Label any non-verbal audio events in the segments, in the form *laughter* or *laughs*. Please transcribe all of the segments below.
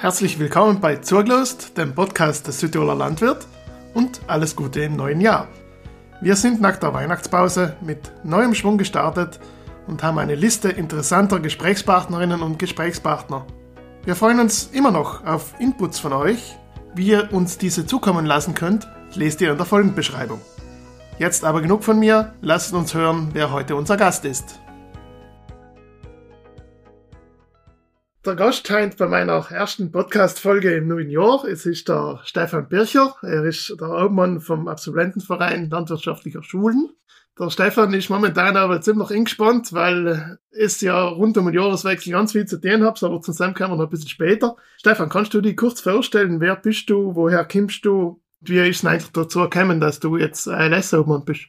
Herzlich willkommen bei Zurgelost, dem Podcast des Südtiroler Landwirt und alles Gute im neuen Jahr. Wir sind nach der Weihnachtspause mit neuem Schwung gestartet und haben eine Liste interessanter Gesprächspartnerinnen und Gesprächspartner. Wir freuen uns immer noch auf Inputs von euch. Wie ihr uns diese zukommen lassen könnt, lest ihr in der Folgenbeschreibung. Jetzt aber genug von mir, lasst uns hören, wer heute unser Gast ist. Der Gast scheint bei meiner ersten Podcast-Folge im neuen Jahr. Es ist der Stefan Bircher. Er ist der Obmann vom Absolventenverein Landwirtschaftlicher Schulen. Der Stefan ist momentan aber ziemlich eingespannt, weil es ja rund um den Jahreswechsel ganz viel zu tun hat, aber zusammen kommen wir noch ein bisschen später. Stefan, kannst du dich kurz vorstellen, wer bist du, woher kommst du, wie ist es eigentlich dazu gekommen, dass du jetzt ALS-Obmann bist?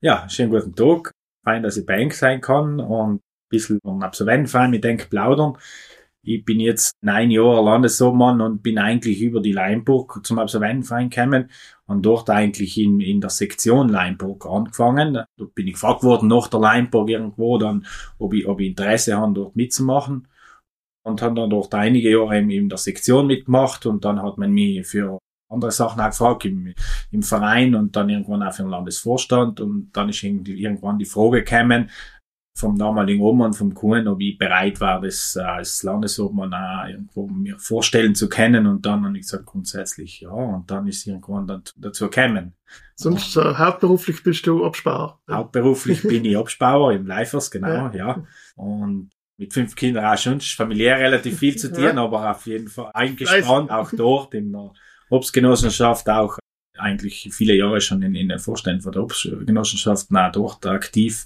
Ja, schönen guten Tag. Fein, dass ich bei Eng sein kann und ein bisschen vom Absolventenverein mit Denk plaudern. Ich bin jetzt neun Jahre Landesobmann und bin eigentlich über die Leinburg zum Absolventenverein gekommen und dort eigentlich in, in der Sektion Leinburg angefangen. Da bin ich gefragt worden nach der Leinburg irgendwo dann, ob ich, ob ich Interesse habe, dort mitzumachen. Und habe dann dort einige Jahre in, in der Sektion mitgemacht und dann hat man mich für andere Sachen auch gefragt im, im Verein und dann irgendwann auch für den Landesvorstand und dann ist irgendwann die Frage gekommen, vom damaligen Obmann, vom Kuhn, ob ich bereit war, das äh, als Landesobmann auch irgendwo mir vorstellen zu können. Und dann habe ich gesagt, grundsätzlich ja. Und dann ist irgendwann dann dazu gekommen. Sonst äh, hauptberuflich bist du Absbauer. Hauptberuflich bin ich Absbauer im Leifers, genau, ja. ja. Und mit fünf Kindern auch schon familiär relativ viel zu tun, ja. aber auf jeden Fall eingespannt, auch dort in der Obstgenossenschaft, auch eigentlich viele Jahre schon in, in den Vorständen von der Obstgenossenschaft, auch dort aktiv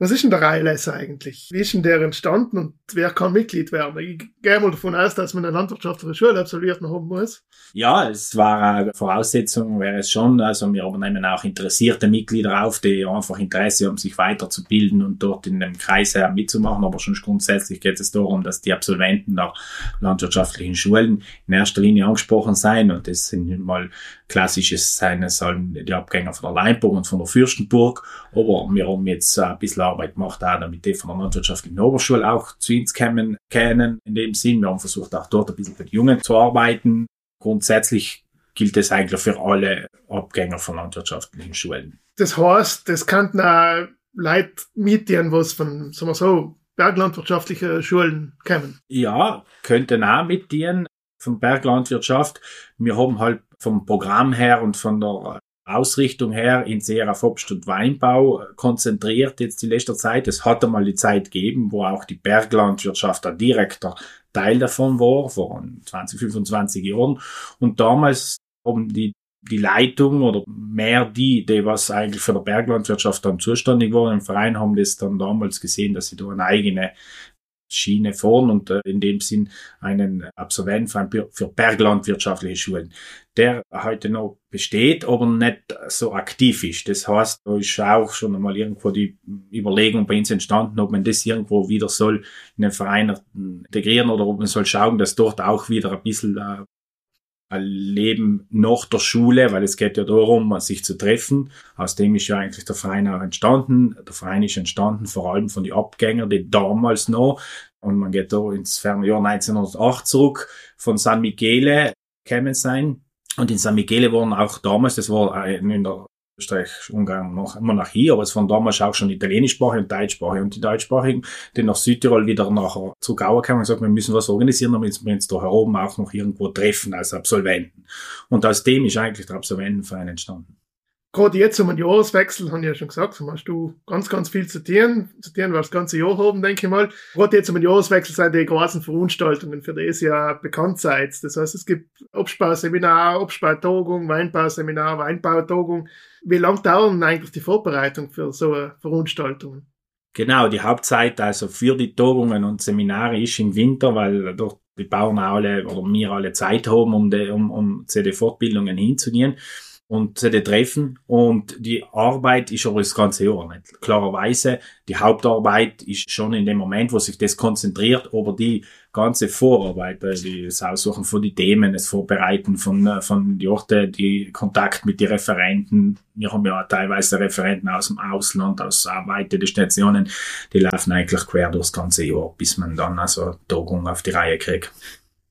was ist denn der ALS eigentlich? Wie ist denn der entstanden und wer kann Mitglied werden? Ich gehe mal davon aus, dass man eine landwirtschaftliche Schule absolviert haben muss. Ja, es war eine Voraussetzung, wäre es schon. Also wir nehmen auch interessierte Mitglieder auf, die einfach Interesse haben, sich weiterzubilden und dort in dem Kreis mitzumachen. Aber schon grundsätzlich geht es darum, dass die Absolventen der landwirtschaftlichen Schulen in erster Linie angesprochen sein. Und das sind mal klassisches sein, es sollen die Abgänger von der Leinburg und von der Fürstenburg. Aber wir haben jetzt ein bisschen Arbeit gemacht, auch damit die von der landwirtschaftlichen Oberschule auch zu uns kommen, kennen. In dem Sinn, wir haben versucht auch dort ein bisschen mit Jungen zu arbeiten. Grundsätzlich gilt es eigentlich für alle Abgänger von landwirtschaftlichen Schulen. Das heißt, das könnten auch Leute mitdienen, was von, sagen wir so, berglandwirtschaftlichen Schulen kommen. Ja, könnten auch mitdienen von Berglandwirtschaft. Wir haben halt vom Programm her und von der Ausrichtung her in sehr auf Obst und Weinbau konzentriert jetzt in letzter Zeit. Es hat einmal die Zeit gegeben, wo auch die Berglandwirtschaft ein direkter Teil davon war, vor 20, 25 Jahren. Und damals haben die, die Leitung oder mehr die, die was eigentlich für die Berglandwirtschaft dann zuständig waren im Verein, haben das dann damals gesehen, dass sie da eine eigene Schiene fahren und äh, in dem Sinn einen Absolventenverein für berglandwirtschaftliche Schulen, der heute noch besteht, aber nicht so aktiv ist. Das heißt, da ist auch schon einmal irgendwo die Überlegung bei uns entstanden, ob man das irgendwo wieder soll in den Verein integrieren oder ob man soll schauen, dass dort auch wieder ein bisschen äh, Leben nach der Schule, weil es geht ja darum, sich zu treffen. Aus dem ist ja eigentlich der Verein auch entstanden. Der Verein ist entstanden vor allem von den Abgängern, die damals noch, und man geht da ins ferne Jahr 1908 zurück, von San Michele kämen sein. Und in San Michele waren auch damals, das war in der Österreich-Ungarn noch Monarchie, aber es waren damals auch schon italienischsprachig und deutschsprachig. Und die deutschsprachigen, die nach Südtirol wieder nachher zu Gauer kamen und gesagt, wir müssen was organisieren, damit wir uns da oben auch noch irgendwo treffen als Absolventen. Und aus dem ist eigentlich der Absolventenverein entstanden gerade jetzt um den Jahreswechsel, habe ich ja schon gesagt, hast du ganz, ganz viel zu tun. Zu tun, weil das ganze Jahr haben, denke ich mal. Gerade jetzt um den Jahreswechsel sind die großen Veranstaltungen, für die ist ja bekannt seid. Das heißt, es gibt Abspauseminar, Abspautagung, Weinbauseminar, Weinbautagung. Wie lang dauern eigentlich die Vorbereitung für so eine Veranstaltung? Genau, die Hauptzeit also für die Tagungen und Seminare ist im Winter, weil dort die Bauern alle oder wir alle Zeit haben, um, die, um, um zu den Fortbildungen hinzugehen und den Treffen. Und die Arbeit ist aber das ganze Jahr nicht. Klarerweise, die Hauptarbeit ist schon in dem Moment, wo sich das konzentriert, aber die ganze Vorarbeit, die das Aussuchen von die Themen, das Vorbereiten von, äh, von die Orte, die Kontakt mit den Referenten. Wir haben ja teilweise Referenten aus dem Ausland, aus weite Destinationen, die laufen eigentlich quer durchs ganze Jahr, bis man dann also Tagung auf die Reihe kriegt.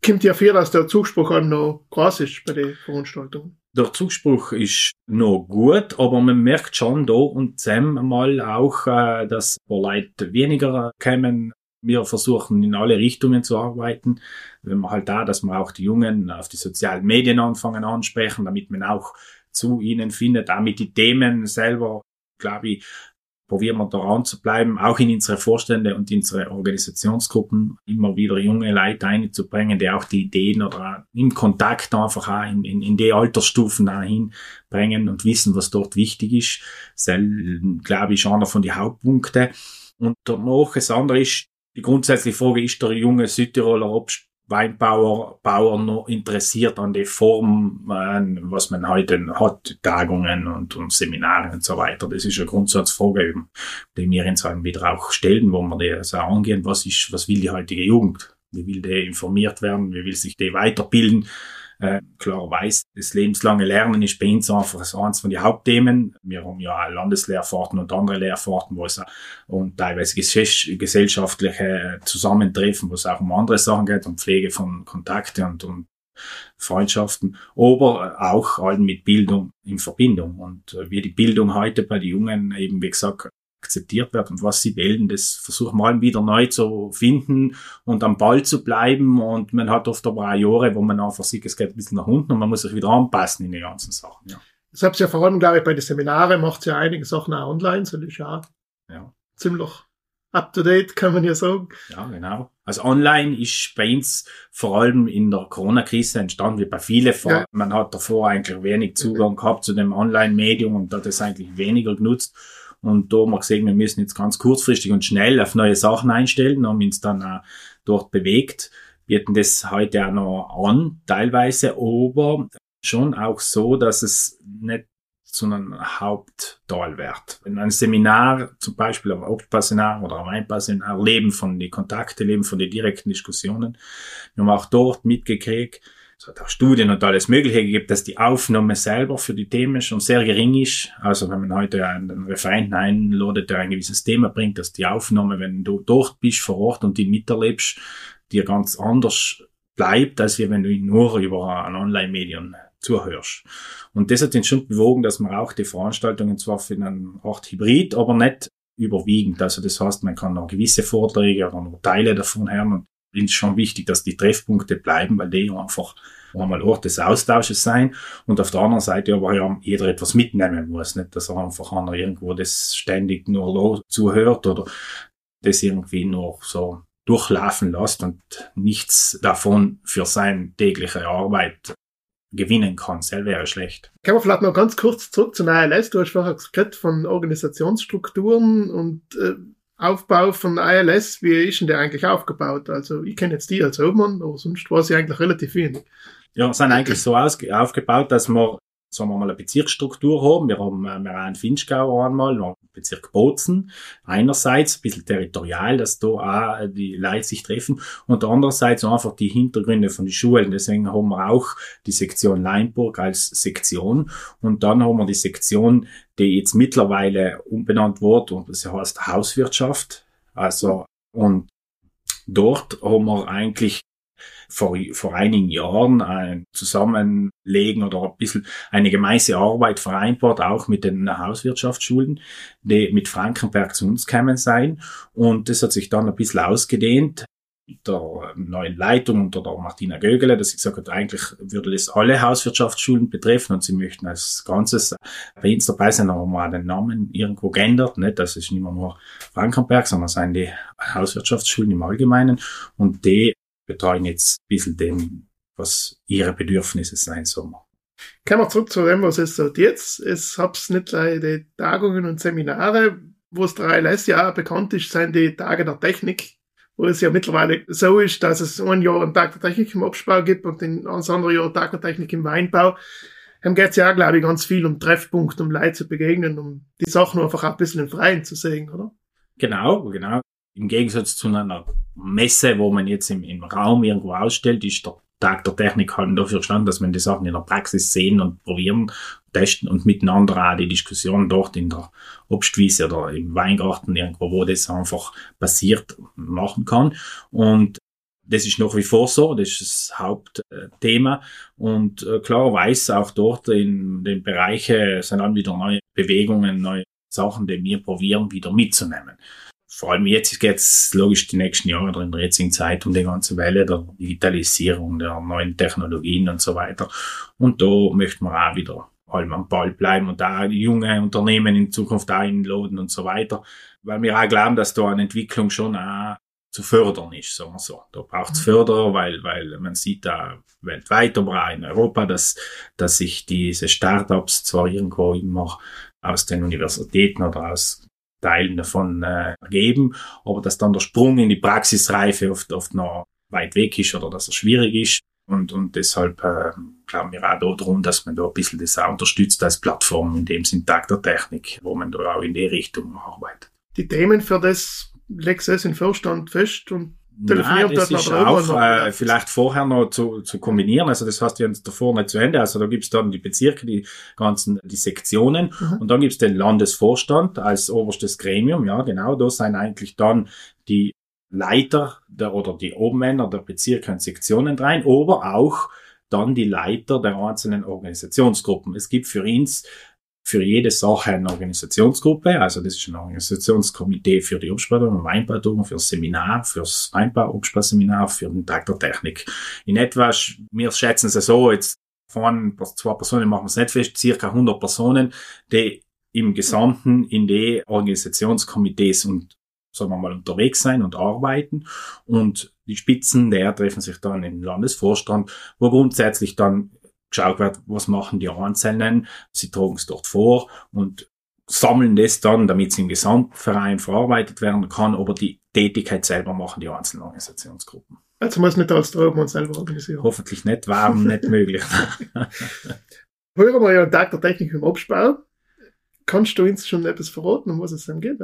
kommt ja viel, dass der Zuspruch auch noch groß ist bei den Veranstaltungen. Der Zuspruch ist noch gut, aber man merkt schon da und zusammen mal auch, äh, dass Leute weniger kommen. Wir versuchen in alle Richtungen zu arbeiten. Wenn man halt da, dass wir auch die Jungen auf die sozialen Medien anfangen ansprechen, damit man auch zu ihnen findet, damit die Themen selber, glaube ich, probieren wir daran zu bleiben, auch in unsere Vorstände und unsere Organisationsgruppen immer wieder junge Leute einzubringen, die auch die Ideen oder im Kontakt einfach auch in, in, in die Altersstufen hinbringen und wissen, was dort wichtig ist. Das glaube ich, einer von den Hauptpunkten. Und danach, das andere ist, die grundsätzliche Frage, ist der junge Südtiroler Weinbauer Bauer noch interessiert an die Form, äh, was man heute hat, Tagungen und, und Seminare und so weiter. Das ist eine Grundsatzfrage, die wir uns dann wieder auch stellen, wo wir die so angehen, was ist, was will die heutige Jugend? Wie will die informiert werden? Wie will sich die weiterbilden? Äh, klar weiß, das lebenslange Lernen ist bei uns einfach eines von den Hauptthemen. Wir haben ja Landeslehrfahrten und andere Lehrfahrten, wo es und teilweise gesellschaftliche Zusammentreffen, wo es auch um andere Sachen geht, um Pflege von Kontakte und, und Freundschaften, aber auch halt mit Bildung in Verbindung. Und äh, wie die Bildung heute bei den Jungen eben, wie gesagt, akzeptiert wird und was sie wählen, das versuchen wir mal wieder neu zu finden und am Ball zu bleiben und man hat oft aber auch Jahre, wo man einfach sieht, es geht ein bisschen nach unten und man muss sich wieder anpassen in die ganzen Sachen. Ja. Das habt ihr ja vor allem, glaube ich, bei den Seminaren macht ja einige Sachen auch online, so ist ja, ja. ziemlich up to date, kann man ja sagen. Ja, genau. Also online ist bei uns vor allem in der Corona-Krise entstanden, wie bei vielen. Ja. Man hat davor eigentlich wenig Zugang gehabt zu dem Online-Medium und hat das eigentlich weniger genutzt. Und da haben wir gesehen, wir müssen jetzt ganz kurzfristig und schnell auf neue Sachen einstellen, haben uns dann auch dort bewegt. Hatten das heute auch noch an, teilweise, aber schon auch so, dass es nicht zu einem Hauptteil wird. Wenn ein Seminar, zum Beispiel ein Hauptpasseminar oder ein Weinpasseminar, leben von den Kontakten, leben von den direkten Diskussionen. Wir haben auch dort mitgekriegt, es hat auch Studien und alles Mögliche gegeben, dass die Aufnahme selber für die Themen schon sehr gering ist. Also wenn man heute einen Referenten einladet, der ein gewisses Thema bringt, dass die Aufnahme, wenn du dort bist vor Ort und ihn miterlebst, dir ganz anders bleibt, als wenn du ihn nur über ein Online-Medium zuhörst. Und das hat uns schon bewogen, dass man auch die Veranstaltungen zwar für einen Art Hybrid, aber nicht überwiegend. Also das heißt, man kann noch gewisse Vorträge oder noch Teile davon hören und ist schon wichtig, dass die Treffpunkte bleiben, weil die einfach einmal Ort des Austausches sein und auf der anderen Seite aber ja jeder etwas mitnehmen muss, nicht, dass er einfach einer irgendwo das ständig nur zuhört oder das irgendwie nur so durchlaufen lässt und nichts davon für seine tägliche Arbeit gewinnen kann. Das wäre schlecht. Können wir vielleicht noch ganz kurz zurück zu ALS? Du hast vorher gesagt von Organisationsstrukturen und äh, Aufbau von ILS, wie ist denn der eigentlich aufgebaut? Also ich kenne jetzt die als Obmann, aber sonst war sie eigentlich relativ wenig. Ja, sind eigentlich so aufgebaut, dass wir sagen wir mal, eine Bezirksstruktur haben. Wir haben, äh, wir haben Finchgau einmal, noch Bezirk Bozen. Einerseits ein bisschen territorial, dass da auch die Leute sich treffen und andererseits einfach die Hintergründe von den Schulen. Deswegen haben wir auch die Sektion Leinburg als Sektion und dann haben wir die Sektion, die jetzt mittlerweile umbenannt wurde und das heißt Hauswirtschaft. Also, und dort haben wir eigentlich vor, vor einigen Jahren ein Zusammenlegen oder ein bisschen eine gemeinsame Arbeit vereinbart, auch mit den Hauswirtschaftsschulen, die mit Frankenberg zu uns kämen sein. Und das hat sich dann ein bisschen ausgedehnt der neuen Leitung unter der Martina Gögele, dass sie gesagt hat, eigentlich würde das alle Hauswirtschaftsschulen betreffen und sie möchten als Ganzes bei uns dabei sein, haben wir den Namen irgendwo geändert, nicht? Das ist nicht mehr nur Frankenberg, sondern sind die Hauswirtschaftsschulen im Allgemeinen und die betreuen jetzt ein bisschen dem, was ihre Bedürfnisse sein sollen. Kommen wir zurück zu dem, was es so jetzt. Es hab's nicht die Tagungen und Seminare, wo es der ALS ja auch bekannt ist, sind die Tage der Technik, wo es ja mittlerweile so ist, dass es ein Jahr einen Tag der Technik im Absbau gibt und ein anderes Jahr einen Tag der Technik im Weinbau. Dann geht es ja auch, glaube ich, ganz viel um Treffpunkte, um Leute zu begegnen, um die Sachen einfach auch ein bisschen im Freien zu sehen, oder? Genau, genau. Im Gegensatz zu einer Messe, wo man jetzt im, im Raum irgendwo ausstellt, ist der Tag der Technik halt dafür stand, dass man die Sachen in der Praxis sehen und probieren, testen und miteinander auch die Diskussion dort in der Obstwiese oder im Weingarten irgendwo, wo das einfach passiert, machen kann. Und Das ist nach wie vor so, das ist das Hauptthema. Und äh, klar weiß auch dort in den Bereichen sind dann wieder neue Bewegungen, neue Sachen, die wir probieren, wieder mitzunehmen. Vor allem jetzt geht es logisch die nächsten Jahre oder in der jetzigen Zeit um die ganze Welle der Digitalisierung, der neuen Technologien und so weiter. Und da möchten wir auch wieder allem am Ball bleiben und da junge Unternehmen in Zukunft einladen und so weiter. Weil wir auch glauben, dass da eine Entwicklung schon auch zu fördern ist, sagen wir so. Da braucht es Förderer, weil, weil man sieht da weltweit, aber auch in Europa, dass, dass sich diese Startups zwar irgendwo immer aus den Universitäten oder aus Teilen davon äh, ergeben, aber dass dann der Sprung in die Praxisreife oft, oft noch weit weg ist oder dass er schwierig ist. Und, und deshalb äh, glauben wir auch darum, dass man da ein bisschen das auch unterstützt als Plattform in dem Sinn Tag der Technik, wo man da auch in die Richtung arbeitet. Die Themen für das Lexus in Vorstand fest und telefoniert Nein, das ist auch äh, vielleicht vorher noch zu, zu kombinieren. Also das heißt, wir haben davor nicht zu Ende. Also da gibt's dann die Bezirke, die ganzen, die Sektionen mhm. und dann gibt's den Landesvorstand als oberstes Gremium. Ja, genau. Da sind eigentlich dann die Leiter der, oder die Obermänner der Bezirke und Sektionen rein, aber auch dann die Leiter der einzelnen Organisationsgruppen. Es gibt für uns für jede Sache eine Organisationsgruppe, also das ist ein Organisationskomitee für die Obstbautung und Weinbautung, für das Seminar, fürs Weinbau-Obstbauseminar, für den Tag der Technik. In etwa, wir schätzen es so, jetzt von zwei Personen machen wir es nicht fest, circa 100 Personen, die im Gesamten in die Organisationskomitees und sagen wir mal unterwegs sein und arbeiten und die Spitzen der treffen sich dann im Landesvorstand, wo grundsätzlich dann geschaut wird, was machen die Einzelnen, sie tragen es dort vor und sammeln das dann, damit es im Gesamtverein verarbeitet werden kann, aber die Tätigkeit selber machen die einzelnen Organisationsgruppen. Also muss nicht als Traum selber organisieren. Hoffentlich nicht, *laughs* war nicht möglich. Hören wir ja einen Tag der Technik im Absbau. Kannst du uns schon etwas verraten, um was es dann geht?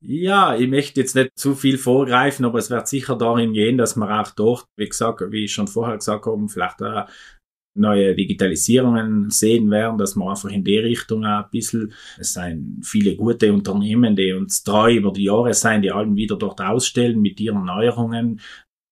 Ja, ich möchte jetzt nicht zu viel vorgreifen, aber es wird sicher darin gehen, dass wir auch dort, wie gesagt, wie ich schon vorher gesagt habe, vielleicht neue Digitalisierungen sehen werden, dass wir einfach in die Richtung auch ein bisschen, es sind viele gute Unternehmen, die uns treu über die Jahre sein, die allem wieder dort ausstellen mit ihren Neuerungen,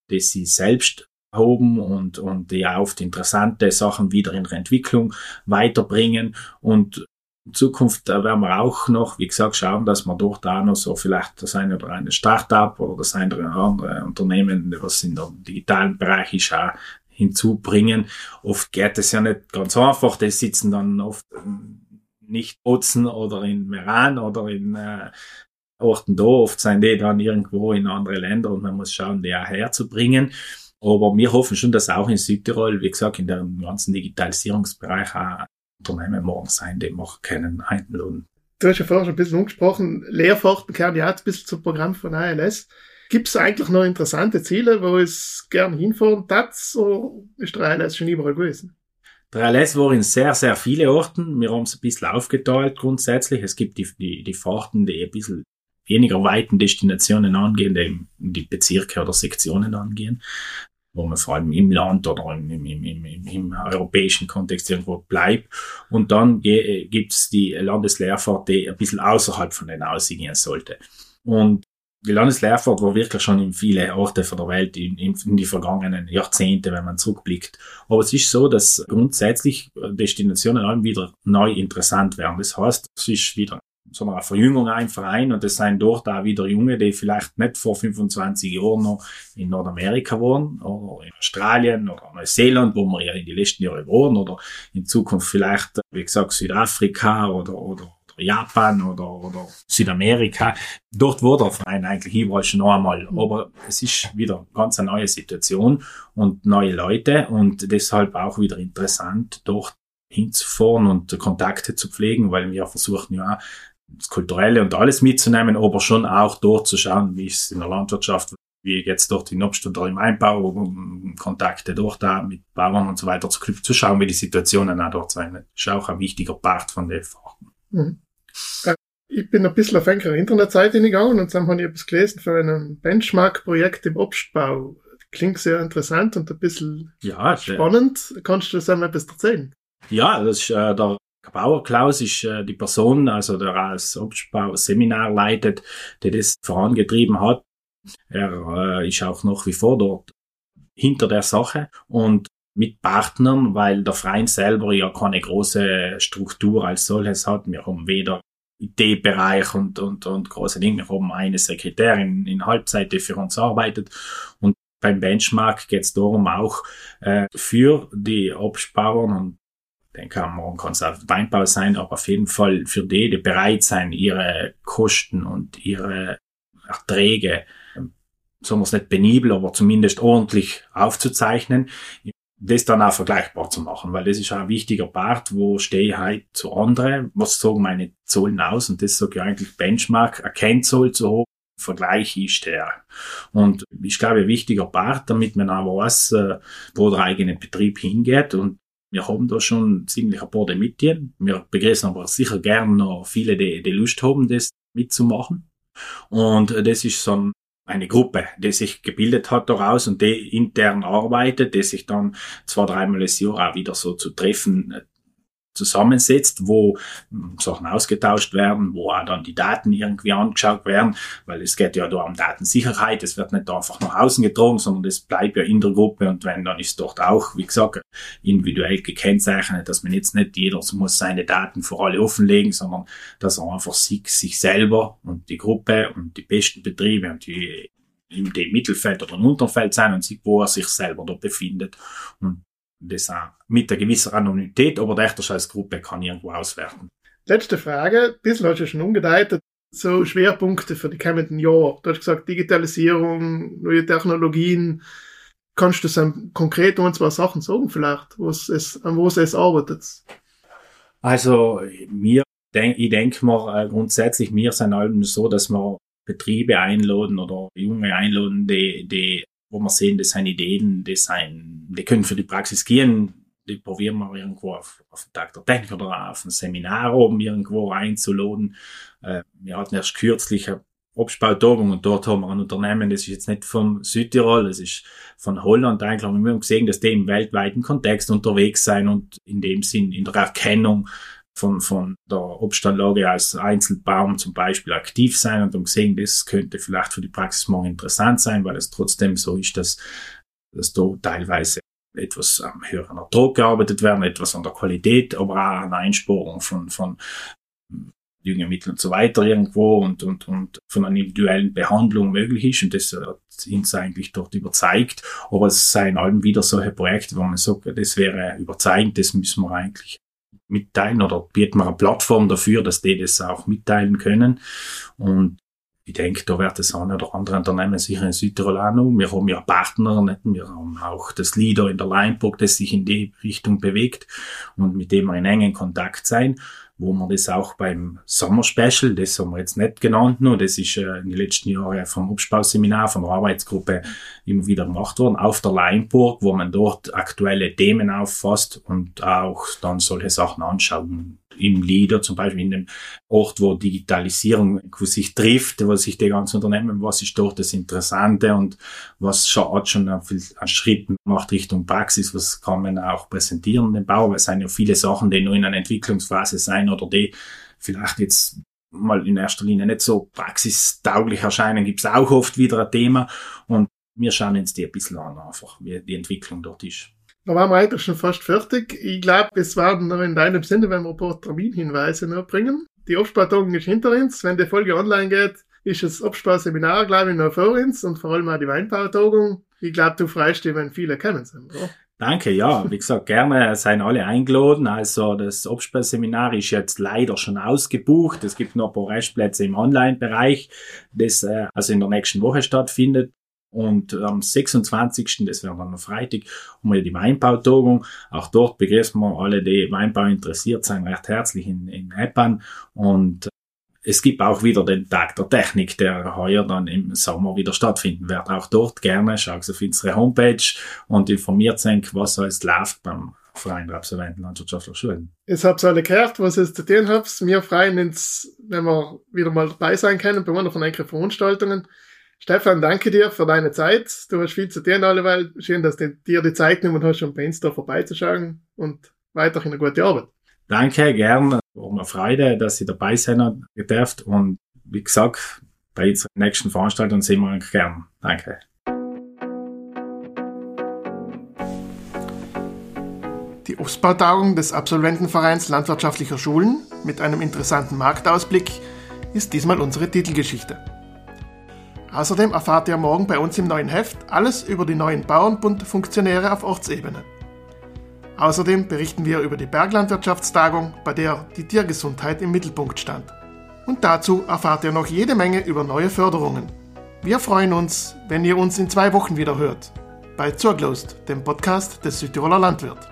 die sie selbst hoben und, und die oft interessante Sachen wieder in der Entwicklung weiterbringen. Und in Zukunft werden wir auch noch, wie gesagt, schauen, dass wir dort auch noch so vielleicht das eine oder eine Start-up oder das eine oder andere Unternehmen, was in der digitalen Bereich ist, auch hinzubringen. Oft geht es ja nicht ganz einfach. Die sitzen dann oft nicht Bozen oder in Meran oder in äh, Orten da. Oft sind die dann irgendwo in andere Länder und man muss schauen, die auch herzubringen. Aber wir hoffen schon, dass auch in Südtirol, wie gesagt, in dem ganzen Digitalisierungsbereich auch Unternehmen morgen sein, die wir können einladen. Du hast ja vorher schon ein bisschen umgesprochen, Lehrfachten gehören ja auch ein bisschen zum Programm von ALS. Gibt es eigentlich noch interessante Ziele, wo es gern hinfahren tat, oder ist der ALS schon überall gewesen? Der ALS war in sehr, sehr viele Orten. Wir haben es ein bisschen aufgeteilt grundsätzlich. Es gibt die, die, die Fahrten, die ein bisschen weniger weiten Destinationen angehen, die die Bezirke oder Sektionen angehen, wo man vor allem im Land oder im, im, im, im, im europäischen Kontext irgendwo bleibt. Und dann gibt's die Landeslehrfahrt, die ein bisschen außerhalb von den ausgehen sollte. Und die Landeslehrfahrt war wirklich schon in viele Orte von der Welt in, in, die vergangenen Jahrzehnte, wenn man zurückblickt. Aber es ist so, dass grundsätzlich Destinationen allem wieder neu interessant werden. Das heißt, es ist wieder wir, eine Verjüngung ein Verein und es sind dort auch wieder Junge, die vielleicht nicht vor 25 Jahren noch in Nordamerika waren oder in Australien oder Neuseeland, wo wir ja in die letzten Jahre waren oder in Zukunft vielleicht, wie gesagt, Südafrika oder, oder Japan oder, oder Südamerika. Dort wo der Verein eigentlich überall schon noch einmal. Mhm. Aber es ist wieder ganz eine neue Situation und neue Leute und deshalb auch wieder interessant, dort hinzufahren und Kontakte zu pflegen, weil wir versuchen ja das Kulturelle und alles mitzunehmen, aber schon auch dort zu schauen, wie es in der Landwirtschaft, wie geht's dort in Obst oder im Einbau, um Kontakte dort da mit Bauern und so weiter zu, zu schauen, wie die Situationen auch dort sind. Das ist auch ein wichtiger Part von den Fahrten. Mhm. Ich bin ein bisschen auf eine Internetseite hingegangen und dann habe ich etwas gelesen für ein Benchmark-Projekt im Obstbau. Klingt sehr interessant und ein bisschen ja, spannend. Kannst du das einmal etwas erzählen? Ja, das ist äh, der Bauer Klaus ist äh, die Person, also der als Obstbau Seminar leitet, der das vorangetrieben hat. Er äh, ist auch noch wie vor dort hinter der Sache und mit Partnern, weil der Verein selber ja keine große Struktur als solches hat. Wir haben weder IT-Bereich und, und, und große Dinge. Wir haben eine Sekretärin in Halbzeit, die für uns arbeitet. Und beim Benchmark geht es darum auch äh, für die Obstbauern und den kann man kann es auch Weinbau sein, aber auf jeden Fall für die, die bereit sein, ihre Kosten und ihre Erträge, sagen wir es nicht penibel, aber zumindest ordentlich aufzuzeichnen, das dann auch vergleichbar zu machen, weil das ist auch ein wichtiger Part, wo stehe ich halt zu anderen, was sagen meine Zollen aus und das sage ich eigentlich Benchmark, ein Kennzoll zu hoch, Vergleich ist der. Und ich glaube, ein wichtiger Part, damit man auch weiß, äh, wo der eigene Betrieb hingeht und wir haben da schon ziemlich ein paar mitgehen. Wir begrüßen aber sicher gern noch viele, die, die Lust haben, das mitzumachen. Und das ist so eine Gruppe, die sich gebildet hat daraus und die intern arbeitet, die sich dann zwei, dreimal das Jahr auch wieder so zu treffen zusammensetzt, wo Sachen ausgetauscht werden, wo auch dann die Daten irgendwie angeschaut werden, weil es geht ja da um Datensicherheit, es wird nicht einfach nach außen getragen, sondern es bleibt ja in der Gruppe und wenn, dann ist dort auch, wie gesagt, individuell gekennzeichnet, dass man jetzt nicht jeder muss seine Daten vor alle offenlegen, sondern dass er einfach sich, sich selber und die Gruppe und die besten Betriebe und die im Mittelfeld oder im Unterfeld sein und sieht, wo er sich selber da befindet. Und das auch mit einer gewissen Anonymität, aber der als Gruppe kann irgendwo auswerten. Letzte Frage, ein bisschen hast du schon umgedeutet, so Schwerpunkte für die kommenden Jahre. Du hast gesagt, Digitalisierung, neue Technologien. Kannst du so konkret ein, zwei Sachen sagen vielleicht, was es, an was es arbeitet? Also, mir, denk, ich denke mal, äh, grundsätzlich, wir sind allem so, dass wir Betriebe einladen oder Junge einladen, die, die wo wir sehen, das sind Ideen, die, sind, die können für die Praxis gehen, die probieren wir irgendwo auf, auf den Tag der Technik oder auf ein Seminar oben irgendwo einzuladen. Äh, wir hatten erst kürzlich eine Obstbautagung und dort haben wir ein Unternehmen, das ist jetzt nicht vom Südtirol, das ist von Holland eigentlich. Wir haben gesehen, dass die im weltweiten Kontext unterwegs sein und in dem Sinn in der Erkennung von, von der Obstanlage als Einzelbaum zum Beispiel aktiv sein und dann gesehen, das könnte vielleicht für die Praxis morgen interessant sein, weil es trotzdem so ist, dass, dass da teilweise etwas am höheren Ertrag gearbeitet werden, etwas an der Qualität, aber auch an Einsporung von, von Düngemittel und so weiter irgendwo und, und, und von einer individuellen Behandlung möglich ist und das hat uns eigentlich dort überzeugt. Aber es seien allem wieder solche Projekte, wo man sagt, das wäre überzeugend, das müssen wir eigentlich mitteilen oder bieten wir eine Plattform dafür, dass die das auch mitteilen können. Und ich denke, da wird das eine oder andere Unternehmen sicher in Südtirol auch noch. Wir haben ja Partner, nicht? wir haben auch das Leader in der Lineburg, das sich in die Richtung bewegt und mit dem wir in engen Kontakt sein wo man das auch beim Sommer Special, das haben wir jetzt nicht genannt, nur das ist äh, in den letzten Jahren vom Obstbauseminar, von der Arbeitsgruppe immer wieder gemacht worden, auf der Leinburg, wo man dort aktuelle Themen auffasst und auch dann solche Sachen anschauen im Lieder, zum Beispiel in dem Ort, wo Digitalisierung sich trifft, wo sich die ganzen Unternehmen, was ist dort das Interessante und was schon, hat schon einen, einen Schritt gemacht Richtung Praxis, was kann man auch präsentieren den Bau, weil es sind ja viele Sachen, die nur in einer Entwicklungsphase sein oder die vielleicht jetzt mal in erster Linie nicht so praxistauglich erscheinen, gibt es auch oft wieder ein Thema und wir schauen uns die ein bisschen an, einfach, wie die Entwicklung dort ist. Da waren wir eigentlich schon fast fertig. Ich glaube, es werden noch in deinem Sinne, wenn wir ein paar Terminhinweise noch bringen. Die Abspartagung ist hinter uns. Wenn die Folge online geht, ist das Absparseminar, glaube ich, noch vor uns und vor allem auch die Weinbautagung. Ich glaube, du freust dich, wenn viele kommen sind, oder? Danke, ja. Wie gesagt, gerne seien alle eingeladen. Also das Obstseminar ist jetzt leider schon ausgebucht. Es gibt noch ein paar Restplätze im Online-Bereich, das äh, also in der nächsten Woche stattfindet. Und am 26., das wäre dann am Freitag, haben wir die Weinbautagung. Auch dort begrüßen wir alle, die Weinbau interessiert sind, recht herzlich in, in Eppan. Und es gibt auch wieder den Tag der Technik, der heuer dann im Sommer wieder stattfinden wird. Auch dort gerne schaut auf unsere Homepage und informiert sich, was alles läuft beim Verein der Absolventen Landwirtschaftlicher Schulen. Jetzt habt ihr alle gehört, was ihr zu tun habt. Wir freuen uns, wenn wir wieder mal dabei sein können bei einer von euren Veranstaltungen. Stefan, danke dir für deine Zeit. Du hast viel zu tun alleweil. Schön, dass du dir die Zeit genommen hast, um bei uns da vorbeizuschauen und weiterhin eine gute Arbeit. Danke, gern. War mir Freude, dass ihr dabei sein dürft. Und wie gesagt, bei der nächsten Veranstaltung sehen wir uns gern. Danke. Die Obstbautagung des Absolventenvereins Landwirtschaftlicher Schulen mit einem interessanten Marktausblick ist diesmal unsere Titelgeschichte. Außerdem erfahrt ihr morgen bei uns im neuen Heft alles über die neuen Bauernbund-Funktionäre auf Ortsebene. Außerdem berichten wir über die Berglandwirtschaftstagung, bei der die Tiergesundheit im Mittelpunkt stand. Und dazu erfahrt ihr noch jede Menge über neue Förderungen. Wir freuen uns, wenn ihr uns in zwei Wochen wieder hört. Bei Zurglost, dem Podcast des Südtiroler Landwirt.